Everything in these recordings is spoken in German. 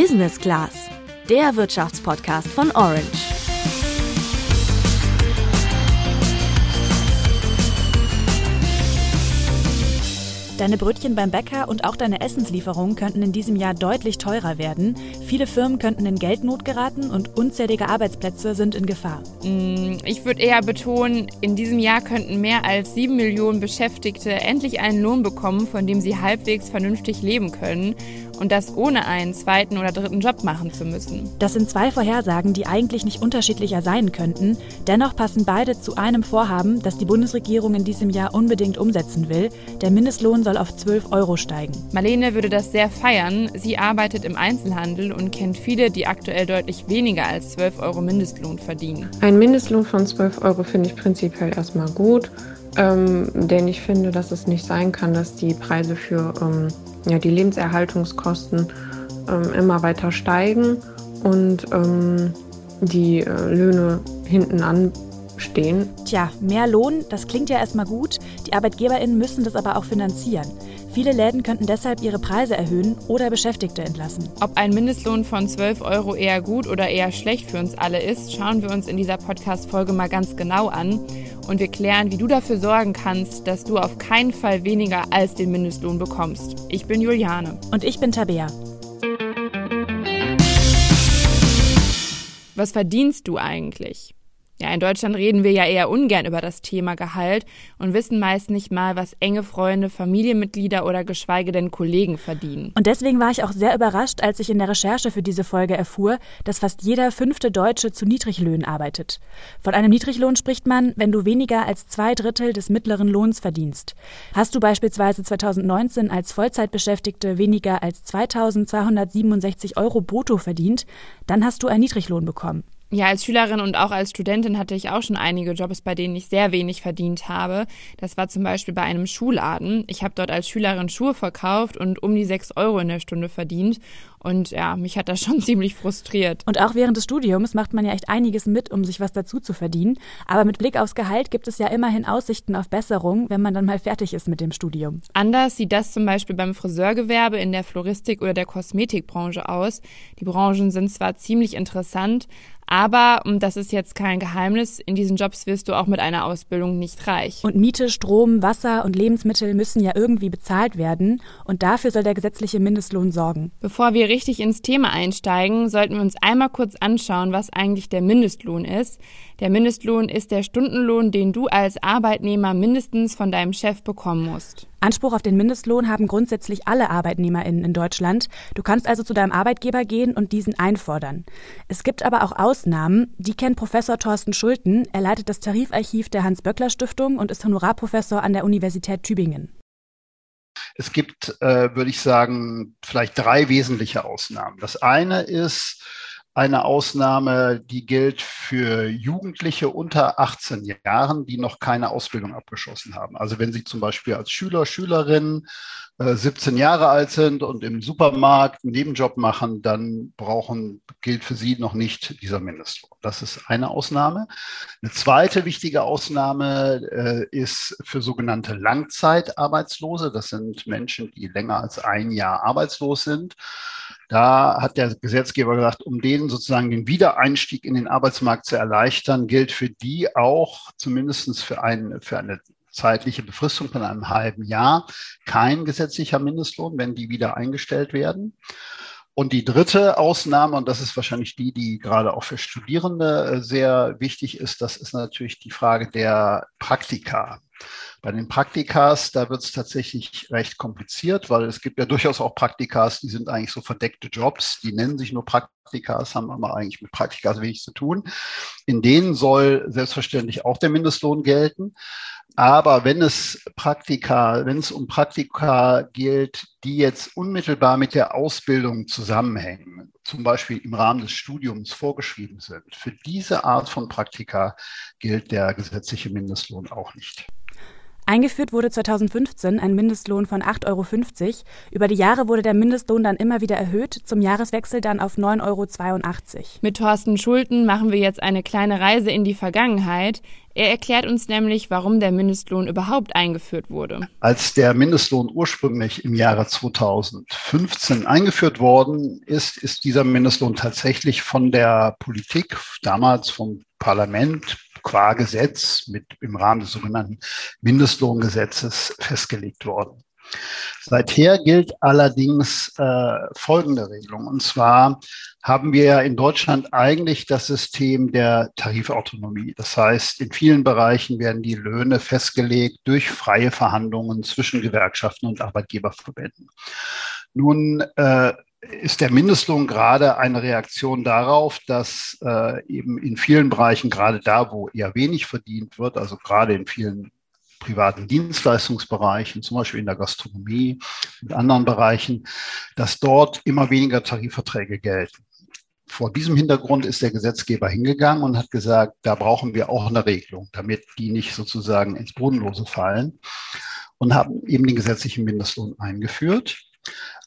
Business Class, der Wirtschaftspodcast von Orange. Deine Brötchen beim Bäcker und auch deine Essenslieferungen könnten in diesem Jahr deutlich teurer werden. Viele Firmen könnten in Geldnot geraten und unzählige Arbeitsplätze sind in Gefahr. Mm, ich würde eher betonen, in diesem Jahr könnten mehr als sieben Millionen Beschäftigte endlich einen Lohn bekommen, von dem sie halbwegs vernünftig leben können und das ohne einen zweiten oder dritten Job machen zu müssen. Das sind zwei Vorhersagen, die eigentlich nicht unterschiedlicher sein könnten. Dennoch passen beide zu einem Vorhaben, das die Bundesregierung in diesem Jahr unbedingt umsetzen will. Der Mindestlohn soll auf 12 Euro steigen. Marlene würde das sehr feiern. Sie arbeitet im Einzelhandel und kennt viele, die aktuell deutlich weniger als 12 Euro Mindestlohn verdienen. Ein Mindestlohn von 12 Euro finde ich prinzipiell erstmal gut. Ähm, denn ich finde, dass es nicht sein kann, dass die Preise für ähm, ja, die Lebenserhaltungskosten ähm, immer weiter steigen und ähm, die äh, Löhne hinten anstehen. Tja, mehr Lohn, das klingt ja erstmal gut. Die ArbeitgeberInnen müssen das aber auch finanzieren. Viele Läden könnten deshalb ihre Preise erhöhen oder Beschäftigte entlassen. Ob ein Mindestlohn von 12 Euro eher gut oder eher schlecht für uns alle ist, schauen wir uns in dieser Podcast-Folge mal ganz genau an und wir klären, wie du dafür sorgen kannst, dass du auf keinen Fall weniger als den Mindestlohn bekommst. Ich bin Juliane. Und ich bin Tabea. Was verdienst du eigentlich? Ja, in Deutschland reden wir ja eher ungern über das Thema Gehalt und wissen meist nicht mal, was enge Freunde, Familienmitglieder oder geschweige denn Kollegen verdienen. Und deswegen war ich auch sehr überrascht, als ich in der Recherche für diese Folge erfuhr, dass fast jeder fünfte Deutsche zu Niedriglöhnen arbeitet. Von einem Niedriglohn spricht man, wenn du weniger als zwei Drittel des mittleren Lohns verdienst. Hast du beispielsweise 2019 als Vollzeitbeschäftigte weniger als 2267 Euro brutto verdient, dann hast du einen Niedriglohn bekommen. Ja, als Schülerin und auch als Studentin hatte ich auch schon einige Jobs, bei denen ich sehr wenig verdient habe. Das war zum Beispiel bei einem Schuhladen. Ich habe dort als Schülerin Schuhe verkauft und um die sechs Euro in der Stunde verdient. Und ja, mich hat das schon ziemlich frustriert. Und auch während des Studiums macht man ja echt einiges mit, um sich was dazu zu verdienen. Aber mit Blick aufs Gehalt gibt es ja immerhin Aussichten auf Besserung, wenn man dann mal fertig ist mit dem Studium. Anders sieht das zum Beispiel beim Friseurgewerbe, in der Floristik oder der Kosmetikbranche aus. Die Branchen sind zwar ziemlich interessant, aber, und das ist jetzt kein Geheimnis, in diesen Jobs wirst du auch mit einer Ausbildung nicht reich. Und Miete, Strom, Wasser und Lebensmittel müssen ja irgendwie bezahlt werden. Und dafür soll der gesetzliche Mindestlohn sorgen. Bevor wir richtig ins Thema einsteigen, sollten wir uns einmal kurz anschauen, was eigentlich der Mindestlohn ist. Der Mindestlohn ist der Stundenlohn, den du als Arbeitnehmer mindestens von deinem Chef bekommen musst. Anspruch auf den Mindestlohn haben grundsätzlich alle ArbeitnehmerInnen in Deutschland. Du kannst also zu deinem Arbeitgeber gehen und diesen einfordern. Es gibt aber auch Ausnahmen. Die kennt Professor Thorsten Schulten. Er leitet das Tarifarchiv der Hans-Böckler-Stiftung und ist Honorarprofessor an der Universität Tübingen. Es gibt, äh, würde ich sagen, vielleicht drei wesentliche Ausnahmen. Das eine ist eine Ausnahme, die gilt für Jugendliche unter 18 Jahren, die noch keine Ausbildung abgeschlossen haben. Also wenn Sie zum Beispiel als Schüler, Schülerin 17 äh, Jahre alt sind und im Supermarkt einen Nebenjob machen, dann brauchen, gilt für sie noch nicht dieser Mindestlohn. Das ist eine Ausnahme. Eine zweite wichtige Ausnahme äh, ist für sogenannte Langzeitarbeitslose. Das sind Menschen, die länger als ein Jahr arbeitslos sind. Da hat der Gesetzgeber gesagt, um denen sozusagen den Wiedereinstieg in den Arbeitsmarkt zu erleichtern, gilt für die auch zumindest für, ein, für eine zeitliche Befristung von einem halben Jahr kein gesetzlicher Mindestlohn, wenn die wieder eingestellt werden. Und die dritte Ausnahme, und das ist wahrscheinlich die, die gerade auch für Studierende äh, sehr wichtig ist, das ist natürlich die Frage der Praktika. Bei den Praktikas, da wird es tatsächlich recht kompliziert, weil es gibt ja durchaus auch Praktikas, die sind eigentlich so verdeckte Jobs, die nennen sich nur Praktikas, haben aber eigentlich mit Praktikas wenig zu tun. In denen soll selbstverständlich auch der Mindestlohn gelten. Aber wenn es Praktika, wenn es um Praktika gilt, die jetzt unmittelbar mit der Ausbildung zusammenhängen, zum Beispiel im Rahmen des Studiums vorgeschrieben sind, für diese Art von Praktika gilt der gesetzliche Mindestlohn auch nicht. Eingeführt wurde 2015 ein Mindestlohn von 8,50 Euro. Über die Jahre wurde der Mindestlohn dann immer wieder erhöht, zum Jahreswechsel dann auf 9,82 Euro. Mit Thorsten Schulten machen wir jetzt eine kleine Reise in die Vergangenheit. Er erklärt uns nämlich, warum der Mindestlohn überhaupt eingeführt wurde. Als der Mindestlohn ursprünglich im Jahre 2015 eingeführt worden ist, ist dieser Mindestlohn tatsächlich von der Politik, damals vom Parlament, qua Gesetz mit im Rahmen des sogenannten Mindestlohngesetzes festgelegt worden. Seither gilt allerdings äh, folgende Regelung. Und zwar haben wir in Deutschland eigentlich das System der Tarifautonomie. Das heißt, in vielen Bereichen werden die Löhne festgelegt durch freie Verhandlungen zwischen Gewerkschaften und Arbeitgeberverbänden. Nun äh, ist der Mindestlohn gerade eine Reaktion darauf, dass äh, eben in vielen Bereichen, gerade da, wo eher wenig verdient wird, also gerade in vielen privaten Dienstleistungsbereichen, zum Beispiel in der Gastronomie und anderen Bereichen, dass dort immer weniger Tarifverträge gelten. Vor diesem Hintergrund ist der Gesetzgeber hingegangen und hat gesagt, da brauchen wir auch eine Regelung, damit die nicht sozusagen ins Bodenlose fallen und haben eben den gesetzlichen Mindestlohn eingeführt.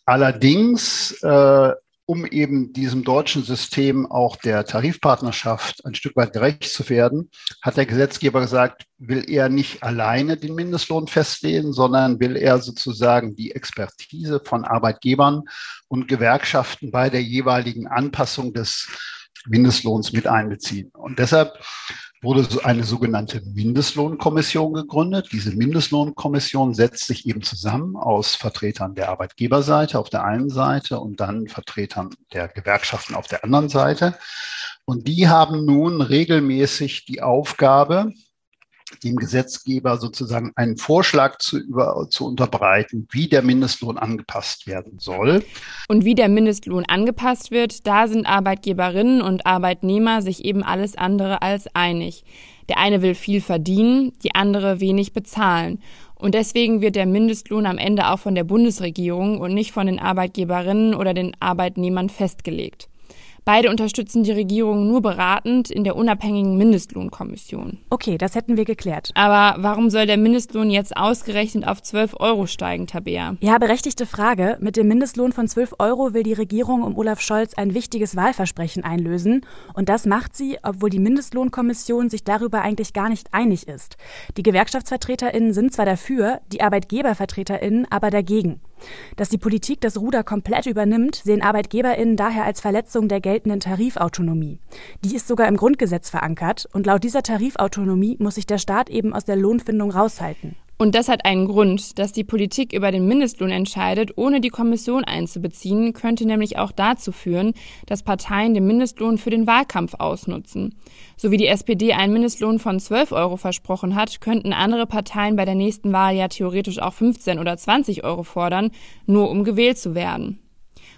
Allerdings, äh, um eben diesem deutschen System auch der Tarifpartnerschaft ein Stück weit gerecht zu werden, hat der Gesetzgeber gesagt, will er nicht alleine den Mindestlohn festlegen, sondern will er sozusagen die Expertise von Arbeitgebern und Gewerkschaften bei der jeweiligen Anpassung des Mindestlohns mit einbeziehen. Und deshalb wurde eine sogenannte Mindestlohnkommission gegründet. Diese Mindestlohnkommission setzt sich eben zusammen aus Vertretern der Arbeitgeberseite auf der einen Seite und dann Vertretern der Gewerkschaften auf der anderen Seite. Und die haben nun regelmäßig die Aufgabe, dem Gesetzgeber sozusagen einen Vorschlag zu, über, zu unterbreiten, wie der Mindestlohn angepasst werden soll. Und wie der Mindestlohn angepasst wird, da sind Arbeitgeberinnen und Arbeitnehmer sich eben alles andere als einig. Der eine will viel verdienen, die andere wenig bezahlen. Und deswegen wird der Mindestlohn am Ende auch von der Bundesregierung und nicht von den Arbeitgeberinnen oder den Arbeitnehmern festgelegt. Beide unterstützen die Regierung nur beratend in der unabhängigen Mindestlohnkommission. Okay, das hätten wir geklärt. Aber warum soll der Mindestlohn jetzt ausgerechnet auf 12 Euro steigen, Tabea? Ja, berechtigte Frage. Mit dem Mindestlohn von 12 Euro will die Regierung um Olaf Scholz ein wichtiges Wahlversprechen einlösen. Und das macht sie, obwohl die Mindestlohnkommission sich darüber eigentlich gar nicht einig ist. Die GewerkschaftsvertreterInnen sind zwar dafür, die ArbeitgebervertreterInnen aber dagegen. Dass die Politik das Ruder komplett übernimmt, sehen ArbeitgeberInnen daher als Verletzung der geltenden Tarifautonomie. Die ist sogar im Grundgesetz verankert und laut dieser Tarifautonomie muss sich der Staat eben aus der Lohnfindung raushalten. Und das hat einen Grund, dass die Politik über den Mindestlohn entscheidet, ohne die Kommission einzubeziehen, könnte nämlich auch dazu führen, dass Parteien den Mindestlohn für den Wahlkampf ausnutzen. So wie die SPD einen Mindestlohn von 12 Euro versprochen hat, könnten andere Parteien bei der nächsten Wahl ja theoretisch auch 15 oder 20 Euro fordern, nur um gewählt zu werden.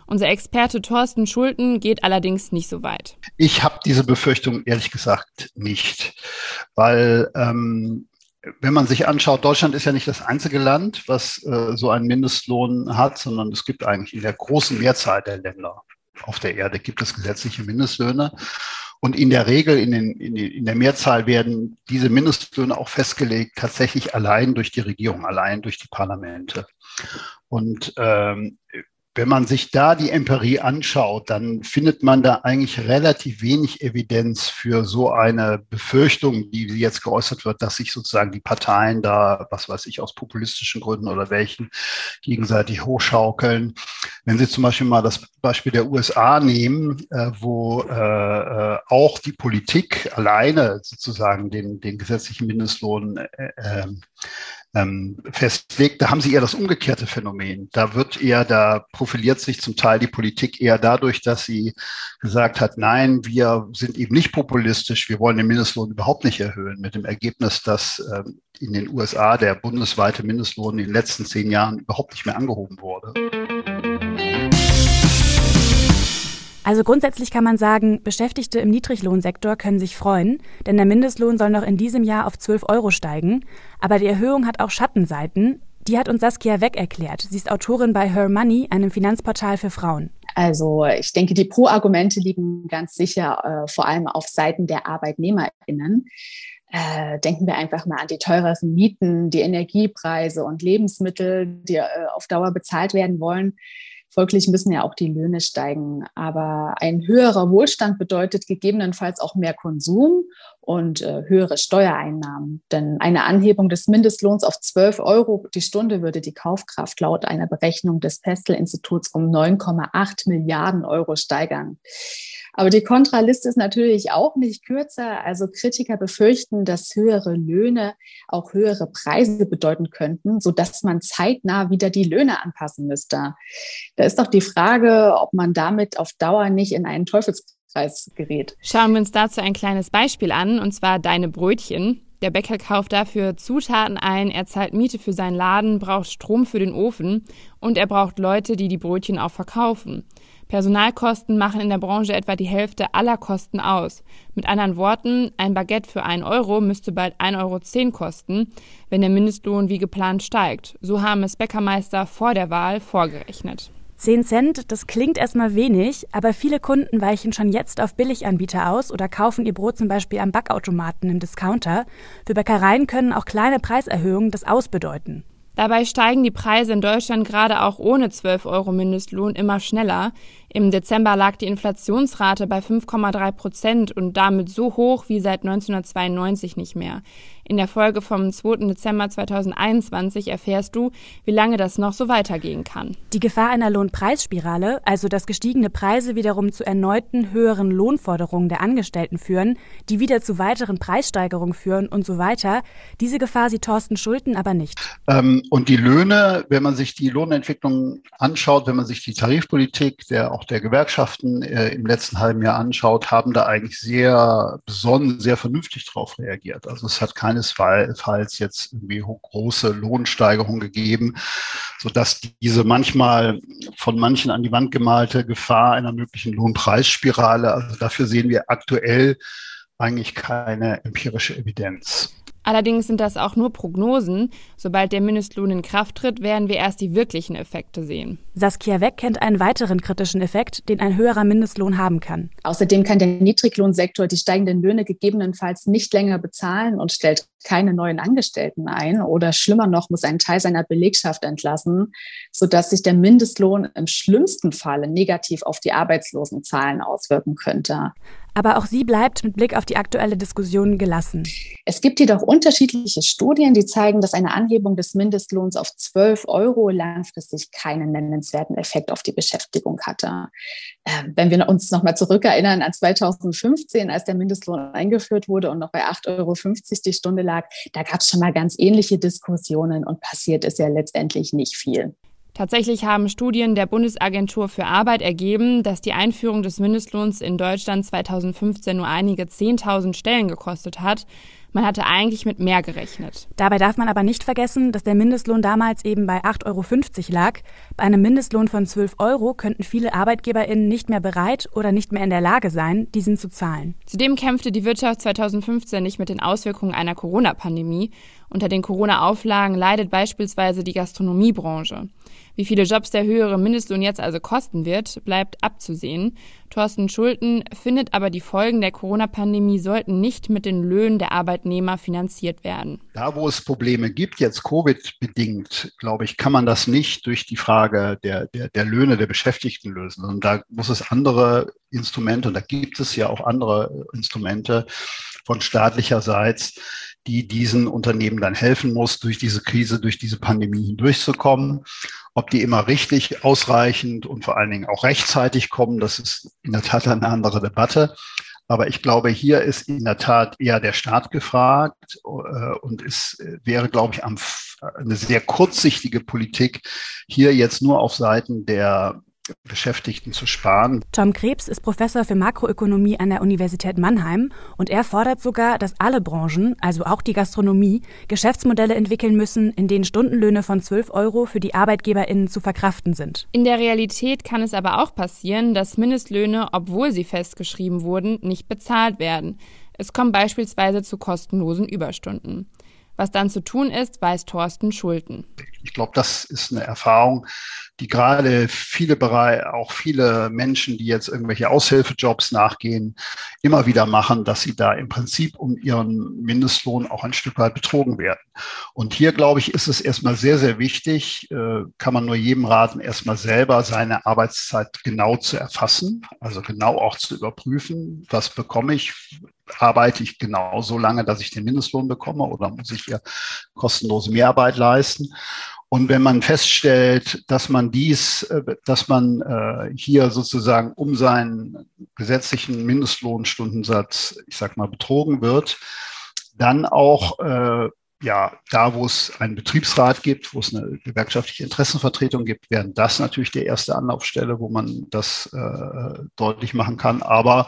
Unser Experte Thorsten Schulten geht allerdings nicht so weit. Ich habe diese Befürchtung ehrlich gesagt nicht, weil ähm, wenn man sich anschaut, Deutschland ist ja nicht das einzige Land, was äh, so einen Mindestlohn hat, sondern es gibt eigentlich in der großen Mehrzahl der Länder auf der Erde gibt es gesetzliche Mindestlöhne. Und in der Regel, in, den, in, in der Mehrzahl werden diese Mindestlöhne auch festgelegt, tatsächlich allein durch die Regierung, allein durch die Parlamente. Und ähm, wenn man sich da die Empirie anschaut, dann findet man da eigentlich relativ wenig Evidenz für so eine Befürchtung, die jetzt geäußert wird, dass sich sozusagen die Parteien da, was weiß ich, aus populistischen Gründen oder welchen, gegenseitig hochschaukeln. Wenn Sie zum Beispiel mal das Beispiel der USA nehmen, äh, wo äh, äh, auch die Politik alleine sozusagen den, den gesetzlichen Mindestlohn ähm, festlegt, da haben sie eher das umgekehrte Phänomen. Da wird eher, da profiliert sich zum Teil die Politik eher dadurch, dass sie gesagt hat, nein, wir sind eben nicht populistisch, wir wollen den Mindestlohn überhaupt nicht erhöhen, mit dem Ergebnis, dass ähm, in den USA der bundesweite Mindestlohn in den letzten zehn Jahren überhaupt nicht mehr angehoben wurde. Also grundsätzlich kann man sagen, Beschäftigte im Niedriglohnsektor können sich freuen, denn der Mindestlohn soll noch in diesem Jahr auf 12 Euro steigen. Aber die Erhöhung hat auch Schattenseiten. Die hat uns Saskia Weck erklärt. Sie ist Autorin bei Her Money, einem Finanzportal für Frauen. Also ich denke, die Pro-Argumente liegen ganz sicher äh, vor allem auf Seiten der ArbeitnehmerInnen. Äh, denken wir einfach mal an die teureren Mieten, die Energiepreise und Lebensmittel, die äh, auf Dauer bezahlt werden wollen. Folglich müssen ja auch die Löhne steigen. Aber ein höherer Wohlstand bedeutet gegebenenfalls auch mehr Konsum und äh, höhere Steuereinnahmen. Denn eine Anhebung des Mindestlohns auf 12 Euro die Stunde würde die Kaufkraft laut einer Berechnung des Pestel-Instituts um 9,8 Milliarden Euro steigern. Aber die Kontraliste ist natürlich auch nicht kürzer. Also Kritiker befürchten, dass höhere Löhne auch höhere Preise bedeuten könnten, sodass man zeitnah wieder die Löhne anpassen müsste. Da ist doch die Frage, ob man damit auf Dauer nicht in einen Teufelskreis gerät. Schauen wir uns dazu ein kleines Beispiel an, und zwar deine Brötchen. Der Bäcker kauft dafür Zutaten ein, er zahlt Miete für seinen Laden, braucht Strom für den Ofen und er braucht Leute, die die Brötchen auch verkaufen. Personalkosten machen in der Branche etwa die Hälfte aller Kosten aus. Mit anderen Worten, ein Baguette für 1 Euro müsste bald 1,10 Euro kosten, wenn der Mindestlohn wie geplant steigt. So haben es Bäckermeister vor der Wahl vorgerechnet. 10 Cent, das klingt erstmal wenig, aber viele Kunden weichen schon jetzt auf Billiganbieter aus oder kaufen ihr Brot zum Beispiel am Backautomaten im Discounter. Für Bäckereien können auch kleine Preiserhöhungen das ausbedeuten. Dabei steigen die Preise in Deutschland gerade auch ohne 12 Euro Mindestlohn immer schneller. Im Dezember lag die Inflationsrate bei 5,3 Prozent und damit so hoch wie seit 1992 nicht mehr. In der Folge vom 2. Dezember 2021 erfährst du, wie lange das noch so weitergehen kann. Die Gefahr einer Lohnpreisspirale, also dass gestiegene Preise wiederum zu erneuten höheren Lohnforderungen der Angestellten führen, die wieder zu weiteren Preissteigerungen führen und so weiter, diese Gefahr sieht Thorsten Schulten aber nicht. Ähm, und die Löhne, wenn man sich die Lohnentwicklung anschaut, wenn man sich die Tarifpolitik der auch der Gewerkschaften äh, im letzten halben Jahr anschaut, haben da eigentlich sehr besonnen, sehr vernünftig drauf reagiert. Also es hat keinesfalls jetzt irgendwie große Lohnsteigerungen gegeben, sodass diese manchmal von manchen an die Wand gemalte Gefahr einer möglichen Lohnpreisspirale, also dafür sehen wir aktuell eigentlich keine empirische Evidenz. Allerdings sind das auch nur Prognosen. Sobald der Mindestlohn in Kraft tritt, werden wir erst die wirklichen Effekte sehen. Saskia Weck kennt einen weiteren kritischen Effekt, den ein höherer Mindestlohn haben kann. Außerdem kann der Niedriglohnsektor die steigenden Löhne gegebenenfalls nicht länger bezahlen und stellt keine neuen Angestellten ein oder schlimmer noch muss einen Teil seiner Belegschaft entlassen, sodass sich der Mindestlohn im schlimmsten Falle negativ auf die Arbeitslosenzahlen auswirken könnte. Aber auch sie bleibt mit Blick auf die aktuelle Diskussion gelassen. Es gibt jedoch unterschiedliche Studien, die zeigen, dass eine Anhebung des Mindestlohns auf 12 Euro langfristig keinen nennenswerten Effekt auf die Beschäftigung hatte. Ähm, wenn wir uns nochmal zurückerinnern an 2015, als der Mindestlohn eingeführt wurde und noch bei 8,50 Euro die Stunde lag, da gab es schon mal ganz ähnliche Diskussionen und passiert ist ja letztendlich nicht viel. Tatsächlich haben Studien der Bundesagentur für Arbeit ergeben, dass die Einführung des Mindestlohns in Deutschland 2015 nur einige 10.000 Stellen gekostet hat. Man hatte eigentlich mit mehr gerechnet. Dabei darf man aber nicht vergessen, dass der Mindestlohn damals eben bei 8,50 Euro lag. Bei einem Mindestlohn von 12 Euro könnten viele ArbeitgeberInnen nicht mehr bereit oder nicht mehr in der Lage sein, diesen zu zahlen. Zudem kämpfte die Wirtschaft 2015 nicht mit den Auswirkungen einer Corona-Pandemie. Unter den Corona-Auflagen leidet beispielsweise die Gastronomiebranche. Wie viele Jobs der höhere Mindestlohn jetzt also kosten wird, bleibt abzusehen. Thorsten Schulten findet aber, die Folgen der Corona-Pandemie sollten nicht mit den Löhnen der Arbeitnehmer finanziert werden. Da, wo es Probleme gibt, jetzt Covid-bedingt, glaube ich, kann man das nicht durch die Frage der, der, der Löhne der Beschäftigten lösen. Und da muss es andere Instrumente, und da gibt es ja auch andere Instrumente von staatlicherseits, die diesen Unternehmen dann helfen muss, durch diese Krise, durch diese Pandemie hindurchzukommen. Ob die immer richtig, ausreichend und vor allen Dingen auch rechtzeitig kommen, das ist in der Tat eine andere Debatte. Aber ich glaube, hier ist in der Tat eher der Staat gefragt äh, und es wäre, glaube ich, eine sehr kurzsichtige Politik, hier jetzt nur auf Seiten der Beschäftigten zu sparen. Tom Krebs ist Professor für Makroökonomie an der Universität Mannheim und er fordert sogar, dass alle Branchen, also auch die Gastronomie, Geschäftsmodelle entwickeln müssen, in denen Stundenlöhne von 12 Euro für die ArbeitgeberInnen zu verkraften sind. In der Realität kann es aber auch passieren, dass Mindestlöhne, obwohl sie festgeschrieben wurden, nicht bezahlt werden. Es kommt beispielsweise zu kostenlosen Überstunden. Was dann zu tun ist, weiß Thorsten Schulten. Ich glaube, das ist eine Erfahrung, die gerade viele Bereiche, auch viele Menschen, die jetzt irgendwelche Aushilfejobs nachgehen, immer wieder machen, dass sie da im Prinzip um ihren Mindestlohn auch ein Stück weit betrogen werden. Und hier, glaube ich, ist es erstmal sehr, sehr wichtig, äh, kann man nur jedem raten, erstmal selber seine Arbeitszeit genau zu erfassen, also genau auch zu überprüfen, was bekomme ich, arbeite ich genau so lange, dass ich den Mindestlohn bekomme oder muss ich hier kostenlose Mehrarbeit leisten? Und wenn man feststellt, dass man dies, äh, dass man äh, hier sozusagen um seinen gesetzlichen Mindestlohnstundensatz, ich sag mal, betrogen wird, dann auch äh, ja, da, wo es einen Betriebsrat gibt, wo es eine gewerkschaftliche Interessenvertretung gibt, wären das natürlich die erste Anlaufstelle, wo man das äh, deutlich machen kann. Aber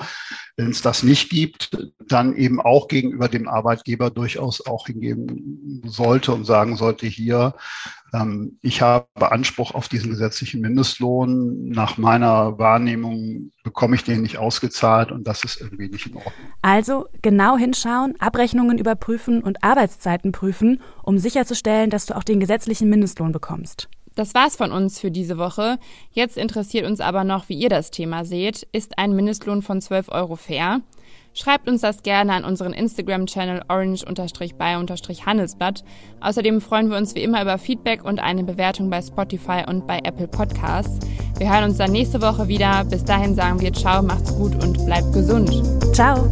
wenn es das nicht gibt, dann eben auch gegenüber dem Arbeitgeber durchaus auch hingeben sollte und sagen sollte, hier, ähm, ich habe Anspruch auf diesen gesetzlichen Mindestlohn. Nach meiner Wahrnehmung bekomme ich den nicht ausgezahlt und das ist irgendwie nicht in Ordnung. Also genau hinschauen, Abrechnungen überprüfen und Arbeitszeiten prüfen, um sicherzustellen, dass du auch den gesetzlichen Mindestlohn bekommst. Das war's von uns für diese Woche. Jetzt interessiert uns aber noch, wie ihr das Thema seht. Ist ein Mindestlohn von 12 Euro fair? Schreibt uns das gerne an unseren Instagram-Channel orange-by-handelsblatt. Außerdem freuen wir uns wie immer über Feedback und eine Bewertung bei Spotify und bei Apple Podcasts. Wir hören uns dann nächste Woche wieder. Bis dahin sagen wir Ciao, macht's gut und bleibt gesund. Ciao.